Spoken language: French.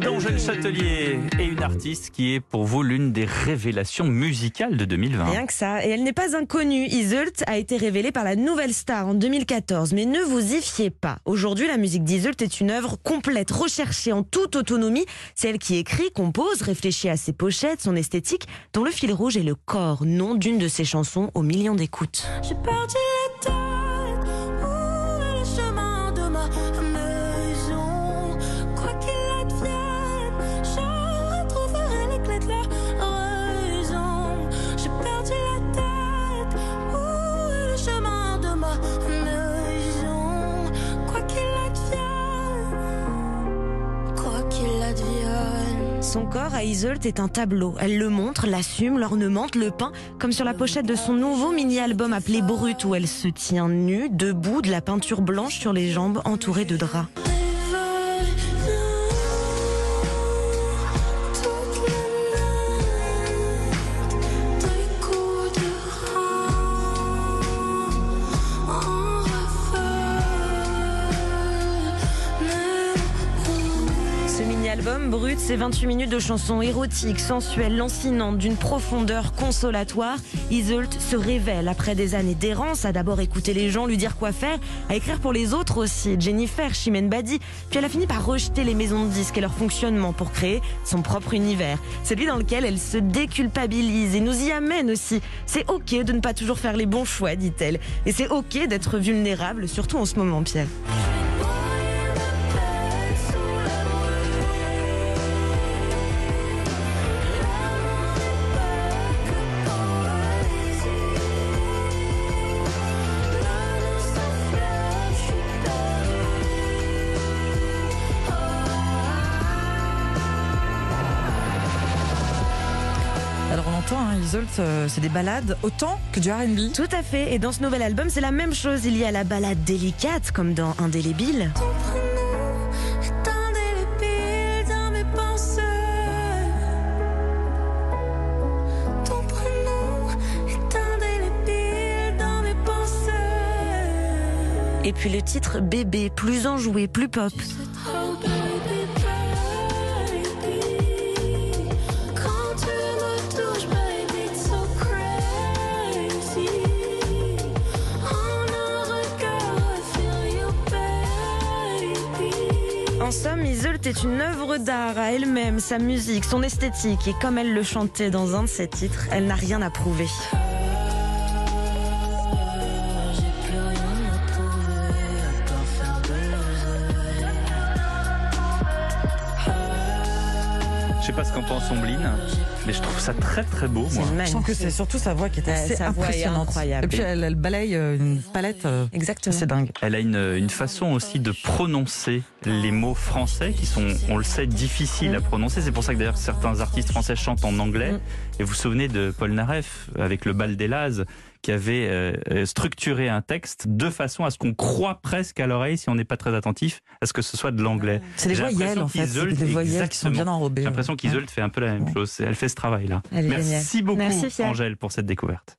d'Angèle Châtelier et une artiste qui est pour vous l'une des révélations musicales de 2020. Rien que ça. Et elle n'est pas inconnue. Iseult a été révélée par la nouvelle star en 2014. Mais ne vous y fiez pas. Aujourd'hui, la musique d'Iseult est une œuvre complète, recherchée en toute autonomie. C'est elle qui écrit, compose, réfléchit à ses pochettes, son esthétique, dont le fil rouge est le corps, nom d'une de ses chansons aux millions d'écoutes. J'ai perdu la tête, où est le chemin de ma Son corps à Iseult est un tableau. Elle le montre, l'assume, l'ornemente, le peint, comme sur la pochette de son nouveau mini-album appelé Brut, où elle se tient nue, debout, de la peinture blanche sur les jambes, entourée de draps. Mini-album brut, c'est 28 minutes de chansons érotiques, sensuelles, lancinantes, d'une profondeur consolatoire. Iseult se révèle après des années d'errance, à d'abord écouter les gens, lui dire quoi faire, à écrire pour les autres aussi, Jennifer, Chimène Badi. Puis elle a fini par rejeter les maisons de disques et leur fonctionnement pour créer son propre univers. Celui dans lequel elle se déculpabilise et nous y amène aussi. C'est ok de ne pas toujours faire les bons choix, dit-elle. Et c'est ok d'être vulnérable, surtout en ce moment, Pierre. Alors on entend, hein, Isolde, euh, c'est des balades autant que du R&B. Tout à fait. Et dans ce nouvel album, c'est la même chose. Il y a la balade délicate, comme dans Indélébile. Ton prénom est indélébile dans mes pensées. Ton prénom est indélébile dans mes pensées. Et puis le titre Bébé, plus enjoué, plus pop. En somme, Iseult est une œuvre d'art à elle-même, sa musique, son esthétique. Et comme elle le chantait dans un de ses titres, elle n'a rien à prouver. Je sais pas ce qu'en pense Ombline, mais je trouve ça très très beau, moi. Je sens que c'est surtout sa voix qui est Ouais, assez sa voix est impressionnante. incroyable. Et puis elle, elle balaye euh, une palette. euh, Exactement. C'est dingue. Elle a une, une façon aussi de prononcer les mots français qui sont, on le sait, difficiles à prononcer. C'est pour ça que d'ailleurs certains artistes français chantent en anglais. Mm. Et vous vous souvenez de Paul Naref avec le bal des Lazes qui avait euh, euh, structuré un texte de façon à ce qu'on croit presque à l'oreille, si on n'est pas très attentif, à ce que ce soit de l'anglais. C'est les J'ai voyelles en fait. C'est des voyelles qui sont bien enrobées. J'ai l'impression qu'Isolde fait un peu la même chose. Elle fait ce travail-là. Elle est Merci géniale. beaucoup, Merci. Angèle, pour cette découverte.